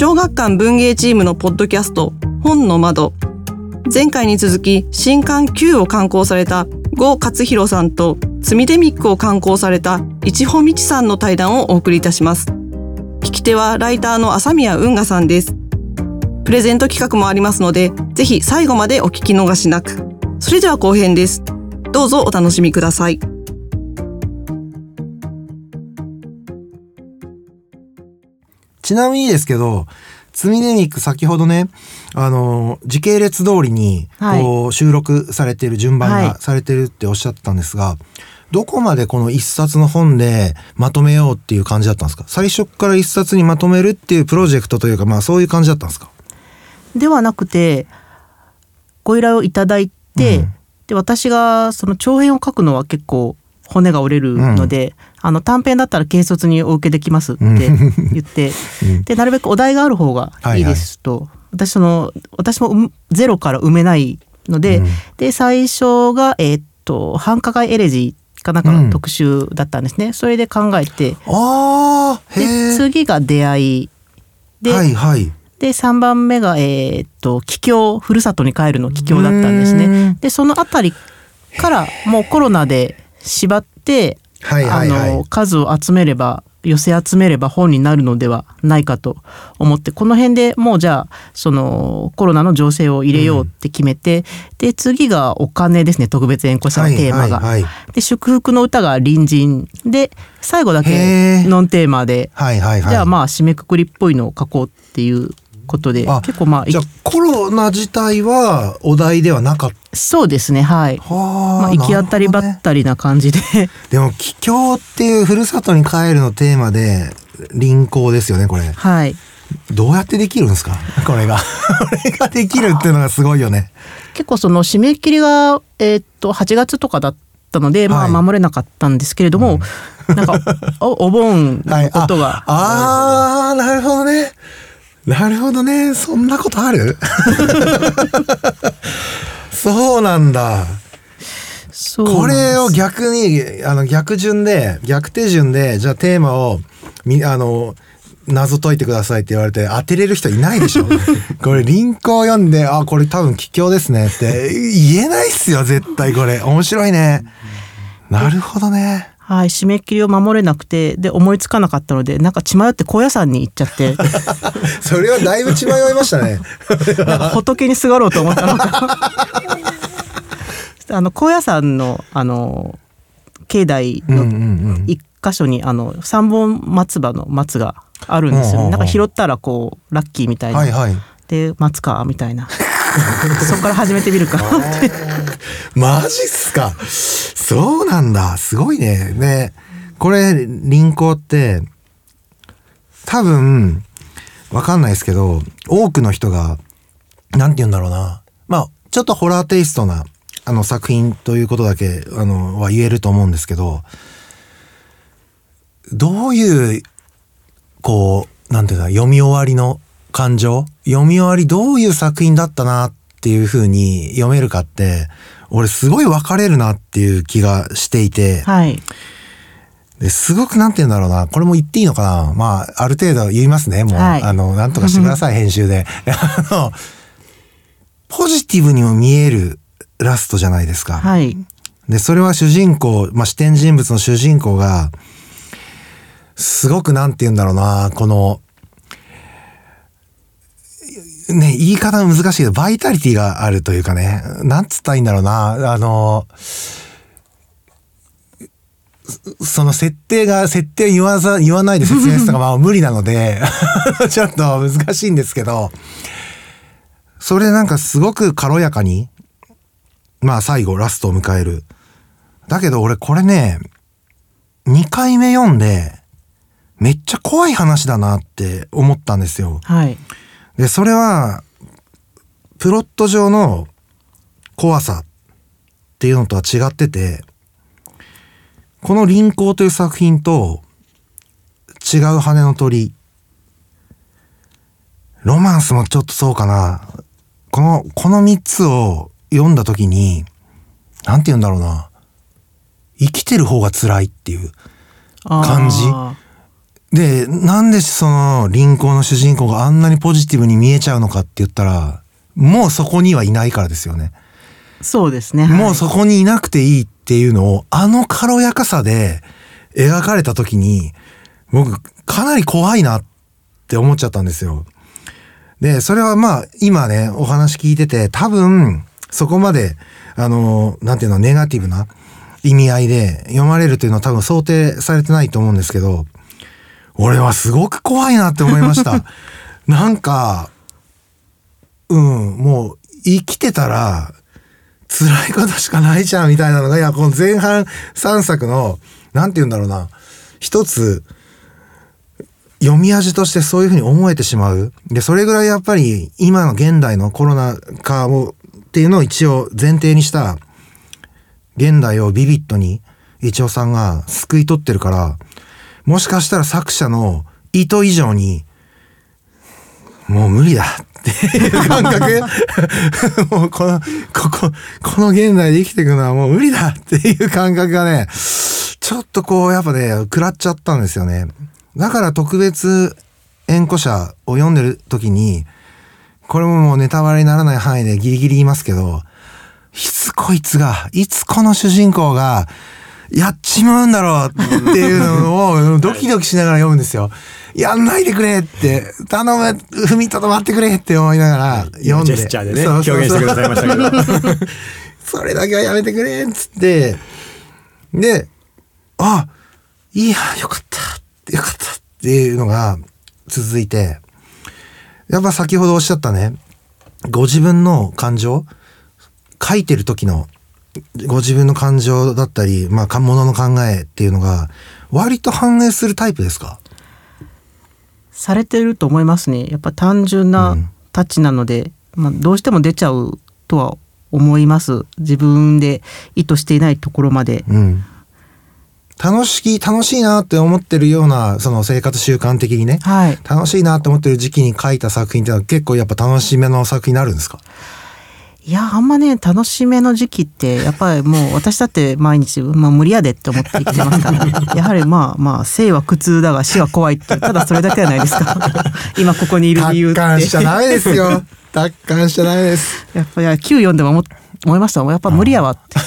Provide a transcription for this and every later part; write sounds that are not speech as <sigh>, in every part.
小学館文芸チームのポッドキャスト本の窓。前回に続き新刊9を刊行された郷勝弘さんと積みデミックを刊行された市穂道さんの対談をお送りいたします。聞き手はライターの朝宮運河さんです。プレゼント企画もありますのでぜひ最後までお聞き逃しなく。それでは後編です。どうぞお楽しみください。ちなみにですけど、ツミネミック先ほどね、あの、時系列通りに、こう、収録されている順番がされてるっておっしゃってたんですが、どこまでこの一冊の本でまとめようっていう感じだったんですか？最初から一冊にまとめるっていうプロジェクトというか、まあそういう感じだったんですか？ではなくて、ご依頼をいただいて、うん、で、私がその長編を書くのは結構骨が折れるので、うん、あの短編だったら軽率にお受けできますって <laughs> 言って、うん、でなるべくお題がある方がいい。ですと、はいはい、私その私もゼロから埋めないので、うん、で最初がえー、っと繁華街エレジーかなんかの特集だったんですね、それで考えてで次が出会い。で、はいはい、で3番目が、えー、っと帰郷ふるさとに帰るの帰郷だったんですね。でその辺りからもうコロナで縛って、はいはいはい、あの数を集めれば寄せ集めれば本になるのではないかと思ってこの辺でもうじゃあそのコロナの情勢を入れようって決めて、うん、で次がお金ですね特別演講者のテーマが。はい。はいはい、で祝福の歌が隣人で最後だけノンテーマで、はいはいはい、じゃあまあ締めくくりっぽいのを書こうっていうことで結構まあじゃあコロナ自体はお題ではなかった。そうですねはい。は、まあ、行き当たりばったりな感じで、ね、<laughs> でも帰郷っていうふるさとに帰るのテーマで輪行ですよねこれ。はい。どうやってできるんですか？<laughs> これが。<laughs> これができるっていうのがすごいよね。結構その締め切りがえー、っと8月とかだったので、まあ守れなかったんですけれども、うん、なんかおお盆のことが、はい、ああなるほどねなるほどね。そんなことある？<laughs> そうなんだ。これを逆に、あの、逆順で、逆手順で、じゃあテーマを、み、あの、謎解いてくださいって言われて当てれる人いないでしょ？<laughs> これリンクを読んで、あ、これ多分貴重ですねって言えないっすよ、絶対これ。面白いね。なるほどね。はい、締め切りを守れなくてで思いつかなかったのでなんか血迷って高野山に行っちゃって。<laughs> それはだいぶ血迷いましたね。仏にすがろうと思ったのか。<laughs> あの高野山のあの境内の一箇所にあの三本松葉の松があるんですよ、ね、なんか拾ったらこうラッキーみたいな、はいはい、で松かみたいな <laughs> そこから始めてみるかってマジっすかそうなんだ。すごいね。ね。これ、輪行って、多分、わかんないですけど、多くの人が、なんて言うんだろうな。まあ、ちょっとホラーテイストな、あの作品ということだけ、あの、は言えると思うんですけど、どういう、こう、なんていうか、読み終わりの感情読み終わりどういう作品だったなっていうふうに読めるかって、俺すごい分かれるなっていう気がしていて、はい。ですごくなんて言うんだろうな、これも言っていいのかなまあ、ある程度言いますね、もう。はい、あの、なんとかしてください、<laughs> 編集で。<laughs> あの、ポジティブにも見えるラストじゃないですか。はい。で、それは主人公、まあ、視点人物の主人公が、すごくなんて言うんだろうな、この、ね、言い方難しいけど、バイタリティがあるというかね、なんつったらいいんだろうな、あの、その設定が、設定言わざ、言わないで説明するのが <laughs> まあ無理なので <laughs> ちょっと難しいんですけど、それなんかすごく軽やかに、まあ最後ラストを迎える。だけど俺これね、2回目読んで、めっちゃ怖い話だなって思ったんですよ。はい。で、それは、プロット上の怖さっていうのとは違ってて、この輪行という作品と違う羽の鳥。ロマンスもちょっとそうかな。この、この三つを読んだ時に、なんて言うんだろうな。生きてる方が辛いっていう。感じで、なんでその輪行の主人公があんなにポジティブに見えちゃうのかって言ったら、もうそこにはいないからですよね。ーそうですね。はいもうそこにいなくていいっていうのを、あの軽やかさで描かれた時に、僕、かなり怖いなって思っちゃったんですよ。で、それはまあ、今ね、お話聞いてて、多分、そこまで、あの、なんていうの、ネガティブな意味合いで読まれるというのは多分想定されてないと思うんですけど、俺はすごく怖いなって思いました。<laughs> なんか、うん、もう、生きてたら、辛いことしかないじゃんみたいなのが、いや、この前半3作の、なんて言うんだろうな、一つ、読み味としてそういうふうに思えてしまう。で、それぐらいやっぱり今の現代のコロナ禍を、っていうのを一応前提にした、現代をビビッドに、一応さんが救い取ってるから、もしかしたら作者の意図以上に、もう無理だっていう感覚 <laughs> もうこの、ここ、この現代で生きていくのはもう無理だっていう感覚がね、ちょっとこうやっぱね、食らっちゃったんですよね。だから特別縁故者を読んでる時に、これももうネタバレにならない範囲でギリギリ言いますけど、いつこいつが、いつこの主人公が、やっちまうんだろうっていうのをドキドキしながら読むんですよ。やんないでくれって、頼む、踏みとどまってくれって思いながら読んで。ジェスチャーでねそうそうそう。表現してくださいましたけど。<laughs> それだけはやめてくれっつって、で、あ、いや、よかった、よかったっていうのが続いて、やっぱ先ほどおっしゃったね、ご自分の感情、書いてる時のご自分の感情だったり、まあ、か物の考えっていうのが、割と反映するタイプですか？されてると思いますね。やっぱ単純うなんタッチなので、まあどうしても出ちゃうとは思います。自分で意図していないところまで。うん。楽しい、楽しいなって思ってるような、その生活習慣的にね、はい。楽しいなって思ってる時期に書いた作品ってのは結構やっぱ楽しめの作品になるんですか？いや、あんまね、楽しめの時期って、やっぱりもう私だって毎日、まあ無理やでって思って生きてますから、<laughs> やはりまあまあ、生は苦痛だが死は怖いって、ただそれだけじゃないですか。<laughs> 今ここにいる理由って。達観しちゃダメですよ。達観しちゃダメです。やっぱり9読んでも思思いました。やっぱ無理やわって。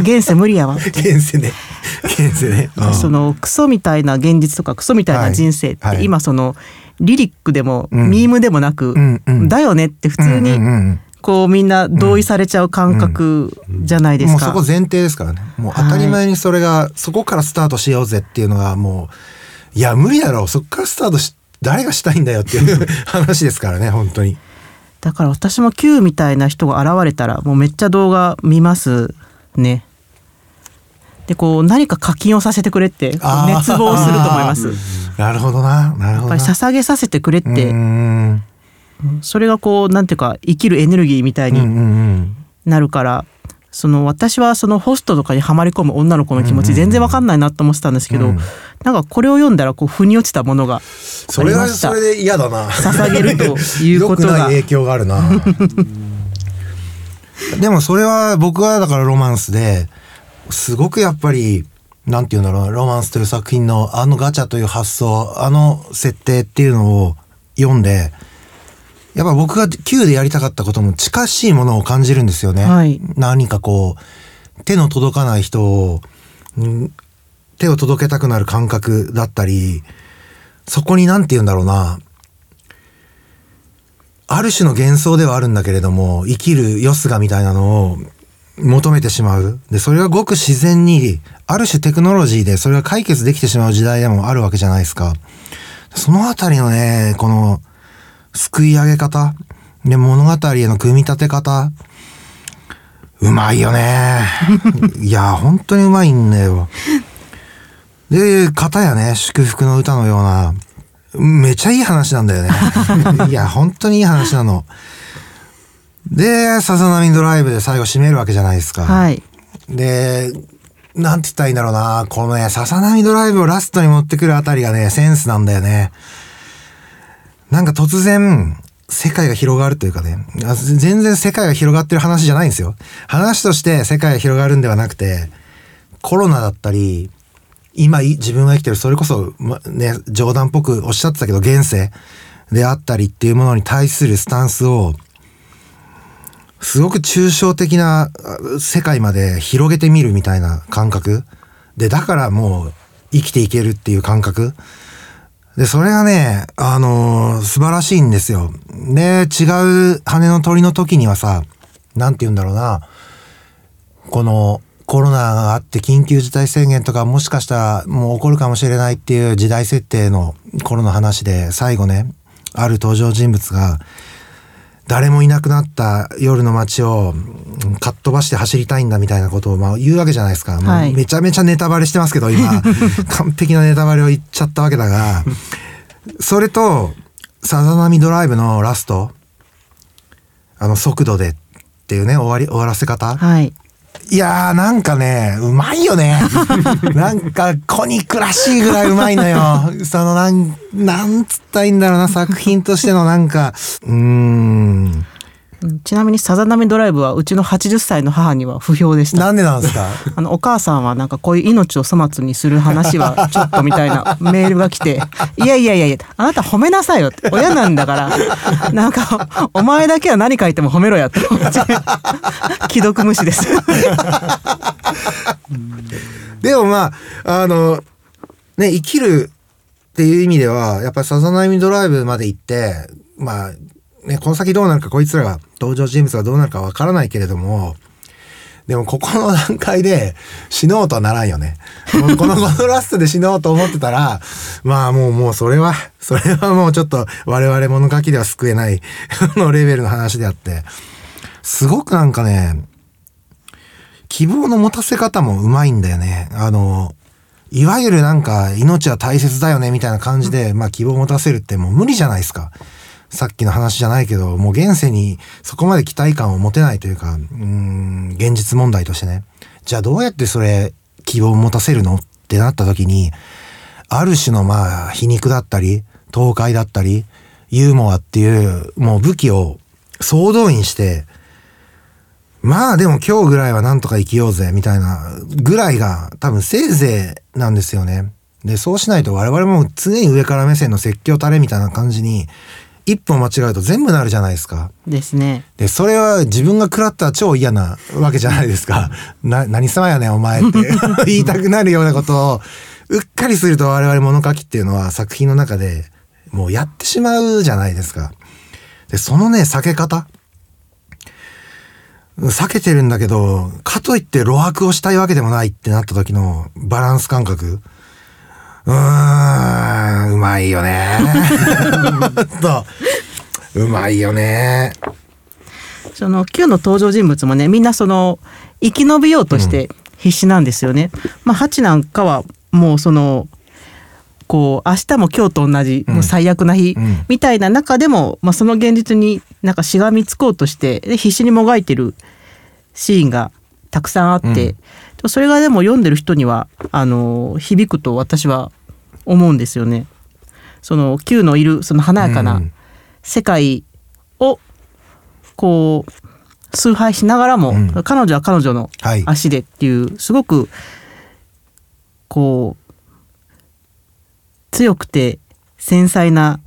現世無理やわって。現世ね。現世ね。う <laughs> んそのクソみたいな現実とかクソみたいな人生って、はいはい今そのリリックでも、うんミームでもなく、うんうんだよねって普通にうんうんうんこうみんな同意されちゃう感覚じゃないですか。もうそこ前提ですからね。もう当たり前にそれが、そこからスタートしようぜっていうのがもう、いや無理だろう。そこからスタートし、誰がしたいんだよっていう <laughs> 話ですからね、本当に。だから私も Q みたいな人が現れたらもうめっちゃ動画見ますね。でこう何か課金をさせてくれって熱望すると思います。なるほどな。なるやっぱほどな。り捧げさせてくれってんそれがこうなんていうか生きるエネルギーみたいになるから、その私はそのホストとかにはまり込む女の子の気持ち全然わかんないなと思ってたんですけど、うん。なんかこれを読んだらこう腑に落ちたものがそれはそれで嫌だな。捧げるということが。影響があるな。<laughs> でもそれは僕はだからロマンスですごくやっぱりなんて言うんだろうなロマンスという作品のあのガチャという発想あの設定っていうのを読んでやっぱ僕が Q でやりたかったことも近しいものを感じるんですよね。はい何かこう手の届かない人をん手を届けたくなる感覚だったりそこになんて言うんだろうなある種の幻想ではあるんだけれども生きるよすがみたいなのを求めてしまう。で、それがごく自然に、ある種テクノロジーでそれが解決できてしまう時代でもあるわけじゃないですか。そのあたりのね、この、すくい上げ方、で、物語への組み立て方、うまいよね。<laughs> いや、本当にうまいんだよ。で、片やね、祝福の歌のような、めちゃいい話なんだよね。<laughs> いや、本当にいい話なの。で、さざ波ドライブで最後締めるわけじゃないですか。はい。で、なんて言ったらいいんだろうな。このね、ささ波ドライブをラストに持ってくるあたりがね、センスなんだよね。なんか突然、世界が広がるというかね、全然世界が広がってる話じゃないんですよ。話として世界が広がるんではなくて、コロナだったり、今自分が生きてる、それこそ、ま、ね、冗談っぽくおっしゃってたけど、現世であったりっていうものに対するスタンスを、すごく抽象的な世界まで広げてみるみたいな感覚。で、だからもう生きていけるっていう感覚。で、それがね、あのー素晴らしいんですよ。で、違う羽の鳥の時にはさ、なんて言うんだろうな、このコロナがあって緊急事態宣言とかもしかしたらもう起こるかもしれないっていう時代設定の頃の話で最後ね、ある登場人物が誰もいなくなった夜の街をうんかっ飛ばして走りたいんだみたいなことをまあ言うわけじゃないですか。はいめちゃめちゃネタバレしてますけど今 <laughs> 完璧なネタバレを言っちゃったわけだがそれとさざ波ドライブのラストあの速度でっていうね終わり終わらせ方はい。いやーなんかねうまいよね。<laughs> なんかコニックらしいぐらいうまいのよ。そのなんなんつったらいいんだろうな作品としてのなんか。うーんちなみにさざ波ドライブはうちの80歳の母には不評でした。なんでなんですか？<laughs> あのお母さんはなんかこういう命を粗末にする話は <laughs> ちょっとみたいなメールが来て「いやいやいやいやあなた褒めなさいよ」って親なんだからなんかお前だけは何書いても褒めろやって思って既読無視です。<laughs> でもまああのね生きるっていう意味ではやっぱりさざ波ドライブまで行ってまあねこの先どうなるかこいつらが登場人物がどうなるかわからないけれどもでもここの段階で <laughs> 死のうとはならんよね。この <laughs> このラストで死のうと思ってたら、まあもうもうそれは、それはもうちょっと我々物書きでは救えない <laughs> のレベルの話であって、すごくなんかね、希望の持たせ方もうまいんだよね。あの、いわゆるなんか命は大切だよねみたいな感じで、まあ希望を持たせるってもう無理じゃないですか。さっきの話じゃないけど、もう現世にそこまで期待感を持てないというか、うん、現実問題としてね。じゃあどうやってそれ希望を持たせるのってなった時に、ある種のまあ皮肉だったり、東海だったり、ユーモアっていうもう武器を総動員して、まあでも今日ぐらいはなんとか生きようぜみたいなぐらいが多分せいぜいなんですよね。で、そうしないと我々も常に上から目線の説教タレみたいな感じに一歩間違うと全部なるじゃないですか。ですね。で、それは自分が食らったら超嫌なわけじゃないですか。<laughs> な、何様やねんお前って <laughs> 言いたくなるようなことをうっかりすると我々物書きっていうのは作品の中でもうやってしまうじゃないですか。で、そのね、避け方避けてるんだけど、かといって露白をしたいわけでもないってなった時のバランス感覚。うーん、うまいよね。とうまいよね。その Q の登場人物もねみんなその生き延びようとして必死なんですよね。まあハチなんかはもうそのこう明日も今日と同じ、うんもう最悪な日うんみたいな中でも、まあ、その現実になんかしがみつこうとしてで必死にもがいてるシーンがたくさんあって、それがでも読んでる人にはあの響くと私は思うんですよね。その Q のいるその華やかうなん世界をこう崇拝しながらも、うん彼女は彼女のはい。足でっていうすごくこう強くて繊細な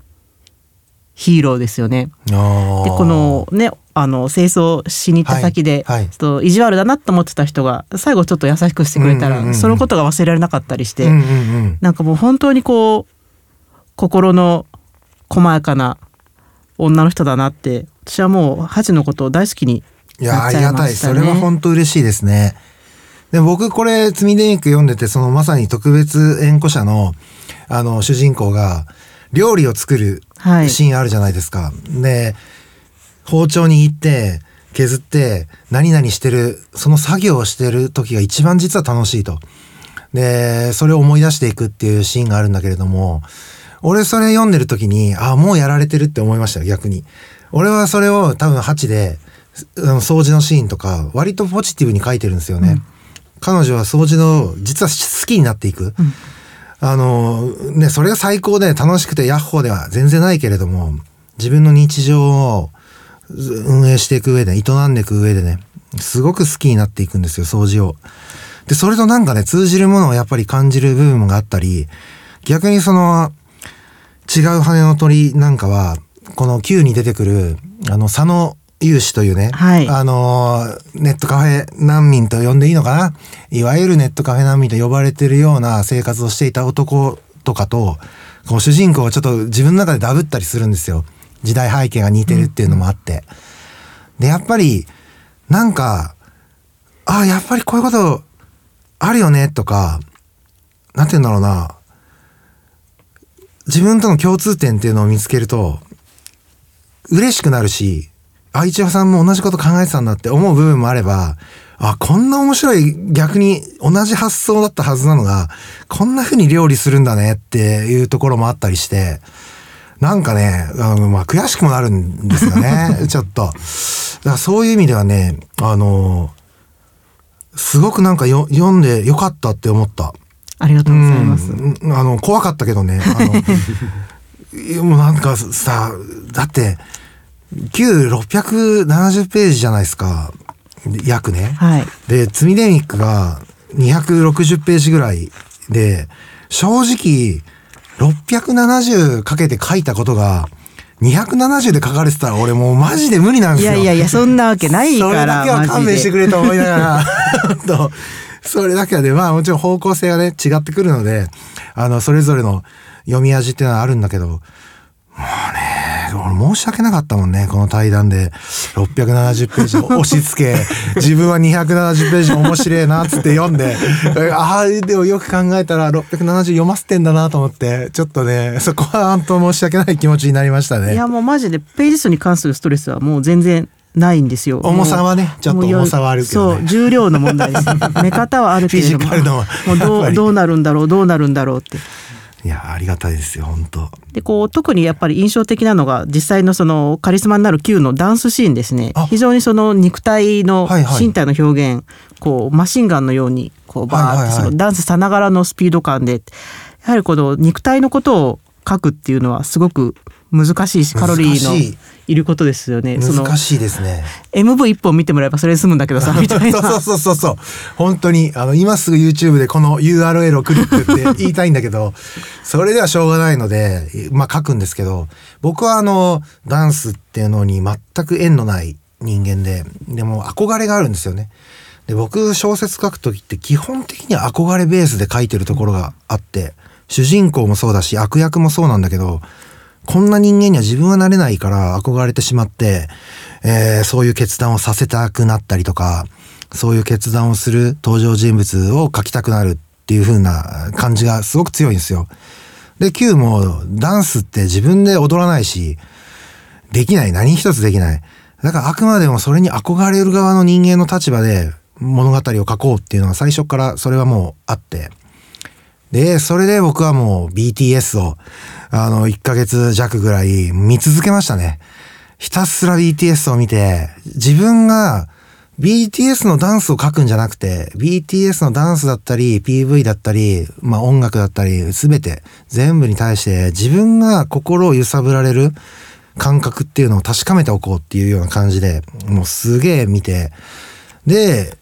ヒーローですよね。ででこのねあの清掃しに行った先で、はいはいちょっと意地悪だなと思ってた人が最後ちょっと優しくしてくれたら、そのことが忘れられなかったりして、うんうんうん。なんかもう本当にこう心の細やかな女の人だなって私はもうハチのことを大好きにいやー、なっちゃいありがたい。それは本当嬉しいですね。で僕これ、積みデニック読んでて、そのまさに特別縁故者の、あの、主人公が、料理を作るはいシーンあるじゃないですか。で、包丁に行って、削って、何々してる、その作業をしてる時が一番実は楽しいと。で、それを思い出していくっていうシーンがあるんだけれども、俺それ読んでる時に、あ、もうやられてるって思いましたよ、逆に。俺はそれを多分8で、掃除のシーンとか、割とポジティブに書いてるんですよね。彼女は掃除の、実は好きになっていく。あの、ね、それが最高で楽しくてヤッホーでは全然ないけれども、自分の日常を運営していく上で、営んでいく上でね、すごく好きになっていくんですよ、掃除を。で、それとなんかね、通じるものをやっぱり感じる部分があったり、逆にその、違う羽の鳥なんかは、この Q に出てくる、あの、佐野有志というね、はいあの、ネットカフェ難民と呼んでいいのかな？いわゆるネットカフェ難民と呼ばれてるような生活をしていた男とかと、こう主人公をちょっと自分の中でダブったりするんですよ。時代背景が似てるっていうのもあって。で、やっぱり、なんか、ああ、やっぱりこういうことあるよねとか、なんて言うんだろうな。自分との共通点っていうのを見つけると、嬉しくなるし、あ、一応さんも同じこと考えてたんだって思う部分もあれば、あ、こんな面白い逆に同じ発想だったはずなのが、こんな風に料理するんだねっていうところもあったりして、なんかね、あのまあ、悔しくもなるんですよね、<laughs> ちょっと。だそういう意味ではね、あの、すごくなんかよ読んでよかったって思った。ありがとうございます。うん、あの怖かったけどねあの <laughs> いやもうなんかさだって旧670ページじゃないですか約ね。はい。で積みデミックが260ページぐらいで正直670かけて書いたことが270で書かれてたら俺もうマジで無理なんですよ。いやいやいや、そんなわけないそれから、だけは勘。弁してくれと思いながら、本当 <laughs> それだけはね、まあもちろん方向性がね、違ってくるので、あの、それぞれの読み味っていうのはあるんだけど、俺申し訳なかったもんね、この対談で670ページを押し付け、<laughs> 自分は270ページ面白いなっつって読んで、<laughs> ああ、でもよく考えたら670読ませてんだなと思って、ちょっとね、そこは本当申し訳ない気持ちになりましたね。いや、もうマジでページ数に関するストレスはもう全然ないんですよ。重さはねちょっと重さはあるけどねそう、重量の問題です。<laughs> 目方はあるけれども。フィジカルのもうどうどうなるんだろう、どうなるんだろうって。いや、ありがたいですよ、本当。でこう特にやっぱり印象的なのが実際のそのカリスマになる Q のダンスシーンですね。あ。非常にその肉体のはいはい。身体の表現、こうマシンガンのようにこうバーはいはいはい。ってそのダンスさながらのスピード感でやはりこの肉体のことを書くっていうのはすごく難しいしカロリーのいいることですよね。難しいですね。MV 一本見てもらえばそれで済むんだけどさ <laughs> みたいな。そうそうそうそう。本当に、あの、今すぐ YouTube でこの URL をクリックって言いたいんだけど、<laughs> それではしょうがないので、まあ書くんですけど、僕はあの、ダンスっていうのに全く縁のない人間で、でも憧れがあるんですよね。で、僕小説書くときって基本的には憧れベースで書いてるところがあって、主人公もそうだし、悪役もそうなんだけど、こんな人間には自分はなれないから憧れてしまって、えーそういう決断をさせたくなったりとか、そういう決断をする登場人物を描きたくなるっていう風な感じがすごく強いんですよ。で、Q もダンスって自分で踊らないし、できない。何一つできない。だからあくまでもそれに憧れる側の人間の立場で物語を書こうっていうのは最初からそれはもうあって。で、それで僕はもう BTS を、あの、1ヶ月弱ぐらい見続けましたね。ひたすら BTS を見て、自分が BTS のダンスを書くんじゃなくて、BTS のダンスだったり、PV だったり、まあ音楽だったり、すべて全部に対して自分が心を揺さぶられる感覚っていうのを確かめておこうっていうような感じで、もうすげえ見て、で、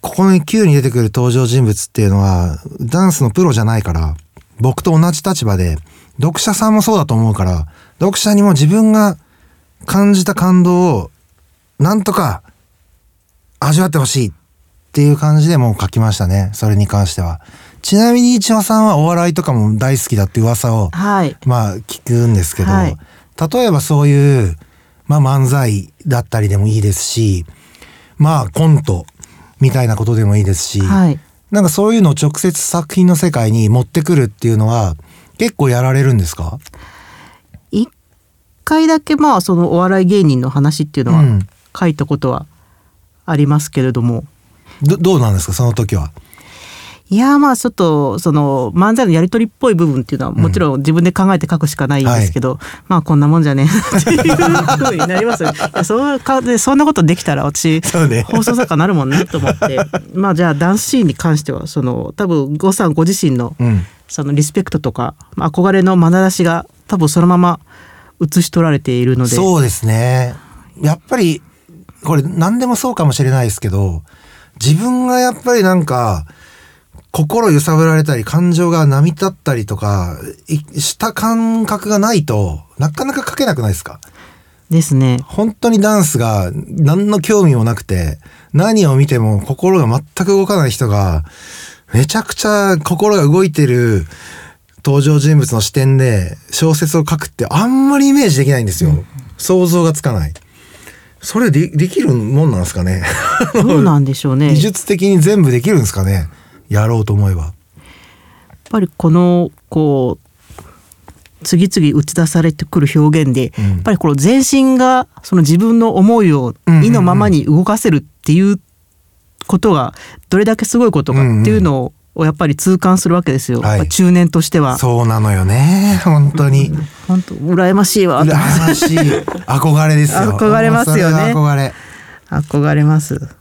ここに Q に出てくる登場人物っていうのは、ダンスのプロじゃないから、僕と同じ立場で、読者さんもそうだと思うから、読者にも自分が感じた感動を、なんとか味わってほしいっていう感じでもう書きましたね。それに関しては。ちなみに一応さんはお笑いとかも大好きだって噂を、はい。まあ聞くんですけど、はい例えばそういう、まあ漫才だったりでもいいですし、まあコントみたいなことでもいいですし、はい。なんかそういうのを直接作品の世界に持ってくるっていうのは結構やられるんですか？一回だけまあそのお笑い芸人の話っていうのはうん。書いたことはありますけれども、どどうなんですか？その時は。いやまあちょっとその漫才のやり取りっぽい部分っていうのはもちろん自分で考えて書くしかないんですけど、まあこんなもんじゃねえっていうふうになりますよ。ね。そうかでそんなことできたら私、放送作家になるもんねと思って。<laughs> まあじゃあダンスシーンに関してはその多分呉さんご自身のうん。そのリスペクトとかまあ憧れの眼差しが多分そのまま写し取られているので。そうですね。やっぱり、これ何でもそうかもしれないですけど、自分がやっぱりなんか、心揺さぶられたり、感情が波立ったりとか、いした感覚がないと、なかなか書けなくないですか？ですね。本当にダンスが何の興味もなくて、何を見ても心が全く動かない人が、めちゃくちゃ心が動いてる登場人物の視点で小説を書くってあんまりイメージできないんですよ。想像がつかない。それでできるもんなんですかね？どうなんでしょうね。<laughs> 技術的に全部できるんですかね？やろうと思えば。やっぱりこのこう次々打ち出されてくる表現で、うんやっぱりこの全身がその自分の思いを意のままに動かせるっていうことがどれだけすごいことかっていうのをやっぱり痛感するわけですよ、はい中年としては。そうなのよね。本当に。本当羨ましいわ羨ましい。憧れですよ。<laughs> 憧れますよね。憧れます。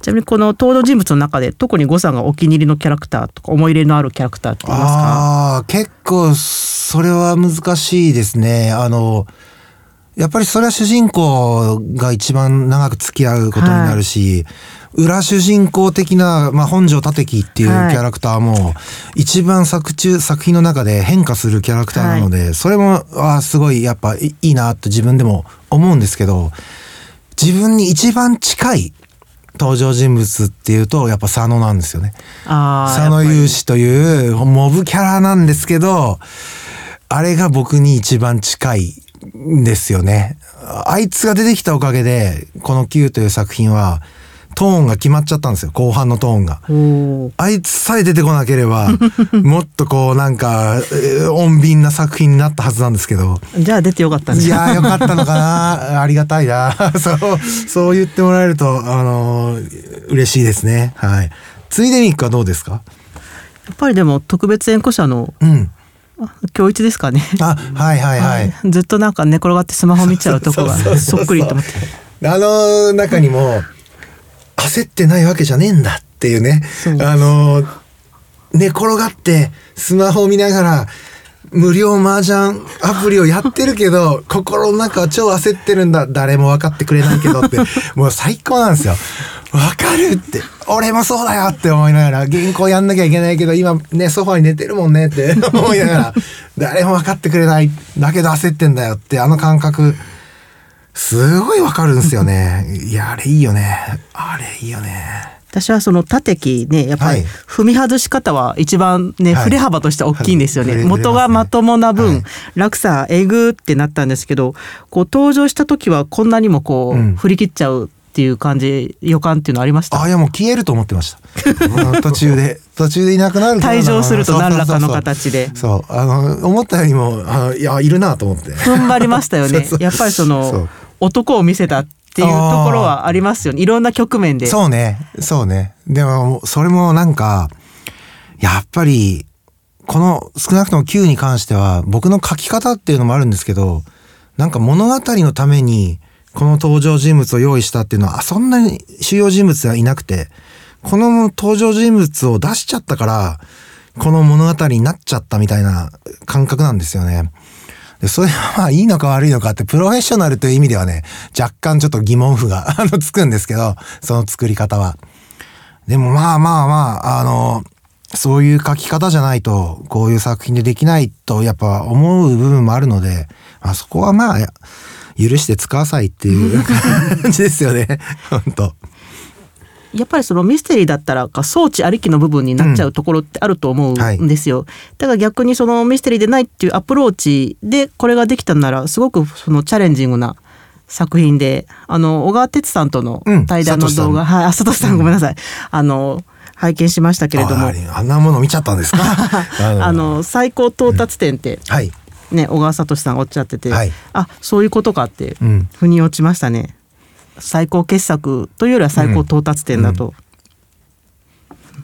ちなみにこの登場人物の中で特に呉さんがお気に入りのキャラクターとか思い入れのあるキャラクターって言いますか？あ結構それは難しいですね。あのやっぱりそれは主人公が一番長く付き合うことになるし、裏主人公的な、まあ、本庄立樹っていうキはい。ャラクターも一番作中作品の中で変化するキャラクターなので、それもあーすごいやっぱいいいなと自分でも思うんですけど自分に一番近い登場人物っていうとやっぱ佐野なんですよね。佐野やっぱり雄志というモブキャラなんですけど、あれが僕に一番近いんですよね。あいつが出てきたおかげで、この Q という作品は、トーンが決まっちゃったんですよ。後半のトーンが。あいつさえ出てこなければ、<laughs> もっとこうなんか、えー穏便な作品になったはずなんですけど。じゃあ出てよかったんですいやーよかったのかな <laughs> ありがたいな <laughs> そう、そう言ってもらえると、あのー嬉しいですね。はい。ついでミックはどうですか？やっぱりでも特別演歌者のうん。今日一ですかね。あ、はいはいはい。ずっとなんか寝転がってスマホ見ちゃうとこがそっくりと思って。あの中にも、焦ってないわけじゃねえんだっていうね。そうあの、寝転がってスマホを見ながら、無料麻雀アプリをやってるけど、<laughs> 心の中は超焦ってるんだ。誰も分かってくれないけどって、<laughs> もう最高なんですよ。わかるって、俺もそうだよって思いながら、原稿やんなきゃいけないけど、今ね、ソファに寝てるもんねって <laughs> 思いながら、誰も分かってくれない。だけど焦ってんだよって、あの感覚、すごいわかるんですよね。いや、あれいいよね。あれいいよね。私はその縦木ねやっぱりはい。踏み外し方は一番ね、はい。振れ幅としては大きいんですよね。はい。元がまともな分、はい。落差えぐってなったんですけどこう登場した時はこんなにもこう、うん。振り切っちゃうっていう感じ予感っていうのありました？あ、いやもう消えると思ってました。うん途中で、<laughs> 途中でいなくなる退場すると何らかの形で。そう、あの、思ったよりも、あいや、いるなと思って。踏ん張りましたよね。<laughs> やっぱりその男を見せたっていうところはありますよねいろんな局面で。そうね、そうね。でも、それもなんか、やっぱり、この少なくとも Q に関しては、僕の書き方っていうのもあるんですけど、なんか物語のために、この登場人物を用意したっていうのは、あそんなに主要人物はいなくて、この登場人物を出しちゃったから、この物語になっちゃったみたいな感覚なんですよね。で、それはまあいいのか悪いのかって、プロフェッショナルという意味ではね、若干ちょっと疑問符が <laughs> あのつくんですけど、その作り方は。でもまあまあまあ、あの、そういう書き方じゃないと、こういう作品でできないと、やっぱ思う部分もあるので、まあそこはまあ、許して使わさいっていう <laughs> 感じですよね。本当やっぱりそのミステリーだったらか装置ありきの部分になっちゃうところってあると思うんですよ。だから逆にそのミステリーでないっていうアプローチでこれができたならすごくそのチャレンジングな作品であの小川哲さんとのうん対談の動画、はいあ佐藤さんごめんなさい、あの拝見しましたけれども。ああんなもの見ちゃったんですか？<laughs> あの最高到達点ってはい。ね小川聡さんおっしゃってて、はい。あそういうことかってうん。腑に落ちましたね。最高傑作というよりは最高到達点だと。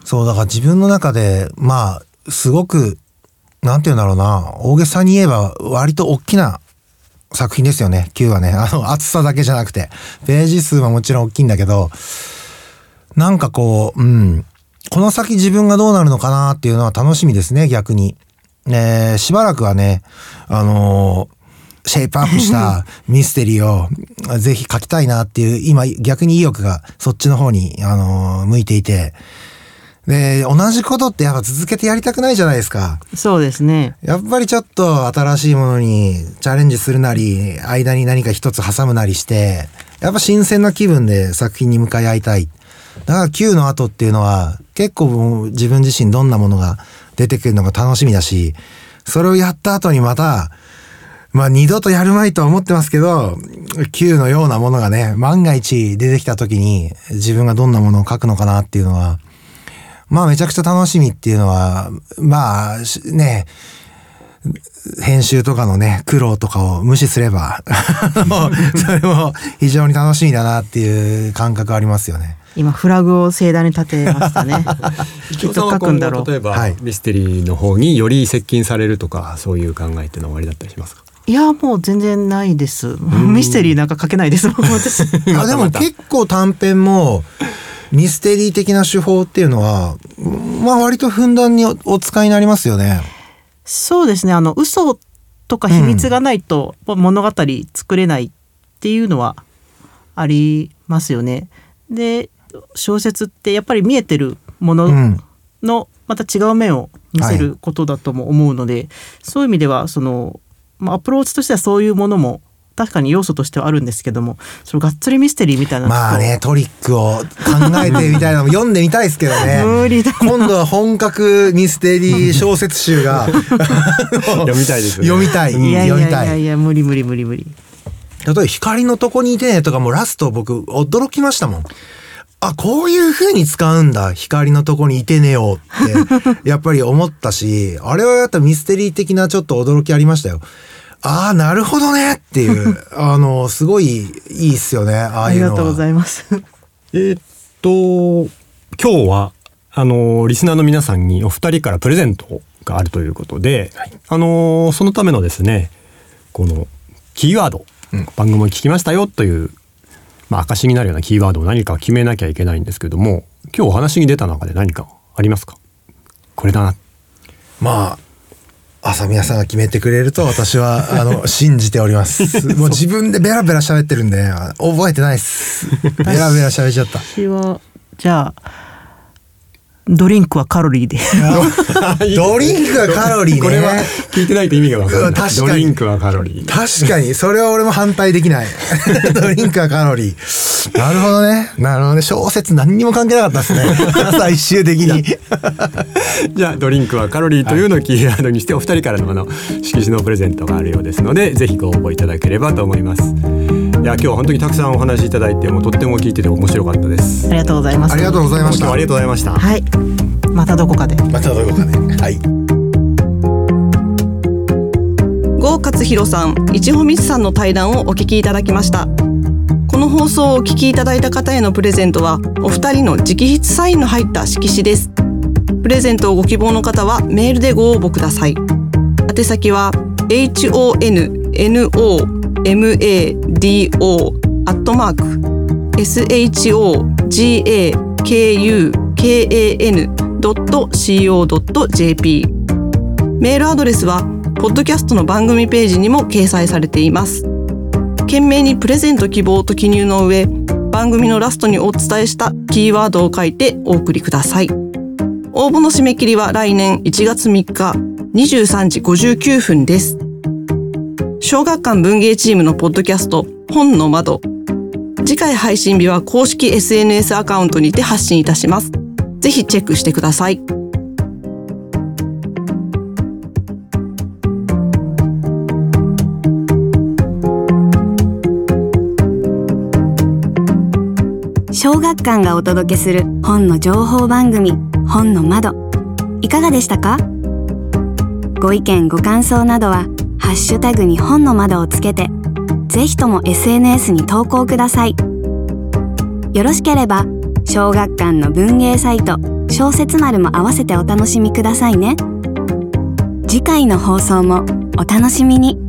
そうだから自分の中でまあすごくなんて言うんだろうな。大げさに言えば割と大きな作品ですよね。Q はね。あの厚さだけじゃなくて。ページ数はもちろん大きいんだけど。なんかこううん。この先自分がどうなるのかなっていうのは楽しみですね逆に。えーしばらくはねあのーシェイプアップした <laughs> ミステリーをぜひ書きたいなっていう、今逆に意欲がそっちの方に、あのー向いていて。で、同じことってやっぱ続けてやりたくないじゃないですか。そうですね。やっぱりちょっと新しいものにチャレンジするなり、間に何か一つ挟むなりして、やっぱ新鮮な気分で作品に向かい合いたい。だから Q の後っていうのは結構自分自身どんなものが出てくるのが楽しみだし、それをやった後にまた、まあ二度とやるまいとは思ってますけど、Q のようなものがね、万が一出てきた時に自分がどんなものを書くのかなっていうのは、まあめちゃくちゃ楽しみっていうのは、まあしね、編集とかのね、苦労とかを無視すれば、<laughs> それも非常に楽しみだなっていう感覚ありますよね。今フラグを盛大に立てましたね。きっと書くんだろう。例えば、はいミステリーの方により接近されるとかそういう考えっていうのは終わりだったりしますか？いやもう全然ないです。ミステリーなんか書けないです。<laughs> あでも結構短編もミステリー的な手法っていうのは、まあ割とふんだんにおお使いになりますよね。そうですね。あの嘘とか秘密がないと物語作れないっていうのはありますよね。で小説ってやっぱり見えてるものうん。のまた違う面を見せることだとも思うので、そういう意味ではその、まあ、アプローチとしてはそういうものも確かに要素としてはあるんですけどもそのがっつりミステリーみたいなのまあね、トリックを考えてみたいなのも <laughs> 読んでみたいですけどね。無理だな今度は本格ミステリー小説集が <laughs> 読みたいですよね読みたい。いやい読みたい。やいやいや無理無理無理無理例えば光のとこにいてねとかもうラスト僕驚きましたもん。あ、こういう風に使うんだ。光のとこにいてねよって、やっぱり思ったし、あれはやっぱミステリー的なちょっと驚きありましたよ。ああ、なるほどねっていう、あの、すごいいいっすよね。あああいうのは。りがとうございますえーっと今日はあのリスナーの皆さんにお二人からプレゼントがあるということで、あのそのためのですねこのキーワード、番組を聞きましたよという、まあ、証になるようなキーワードを何か決めなきゃいけないんですけども今日お話に出た中で何かありますか？これだなまあ、朝宮さんが決めてくれると私は、あの、<laughs> 信じております。<laughs> もう自分でベラベラ喋ってるんで、あ覚えてないっす。<laughs> ベラベラ喋っちゃった。私はじゃあドリンクはカロリーで <laughs> ドリンクがカロリーね。これは聞いてないと意味がわからないうん確かにドリンクはカロリー確かに、それは俺も反対できない。<laughs> ドリンクはカロリー。なるほどね。なるほどね。小説何にも関係なかったですね。<laughs> 最終的に。じゃあドリンクはカロリーというのをキーワードにしてお二人からのあの色紙のプレゼントがあるようですのでぜひご応募いただければと思いますいや今日は本当にたくさんお話しいただいてもうとっても聞いてて面白かったですありがとうございますありがとうございました。ありがとうございましたはいまたどこかでまたどこかで。はい。郷勝弘さん、一穂光さんの対談をお聞きいただきました。この放送をお聞きいただいた方へのプレゼントは、お二人の直筆サインの入った色紙です。プレゼントをご希望の方はメールでご応募ください。宛先は h o n n o mado アットマーク shogakukan.co.jp メールアドレスはポッドキャストの番組ページにも掲載されています。懸命にプレゼント希望と記入の上、番組のラストにお伝えしたキーワードを書いてお送りください。応募の締め切りは来年1月3日23時59分です。小学館文芸チームのポッドキャスト本の窓。次回配信日は公式 SNS アカウントにて発信いたします。ぜひチェックしてください。小学館がお届けする本の情報番組本の窓いかがでしたか？ご意見ご感想などはハッシュタグに本の窓をつけてぜひとも SNS に投稿ください。よろしければ小学館の文芸サイト小説丸も合わせてお楽しみくださいね。次回の放送もお楽しみに。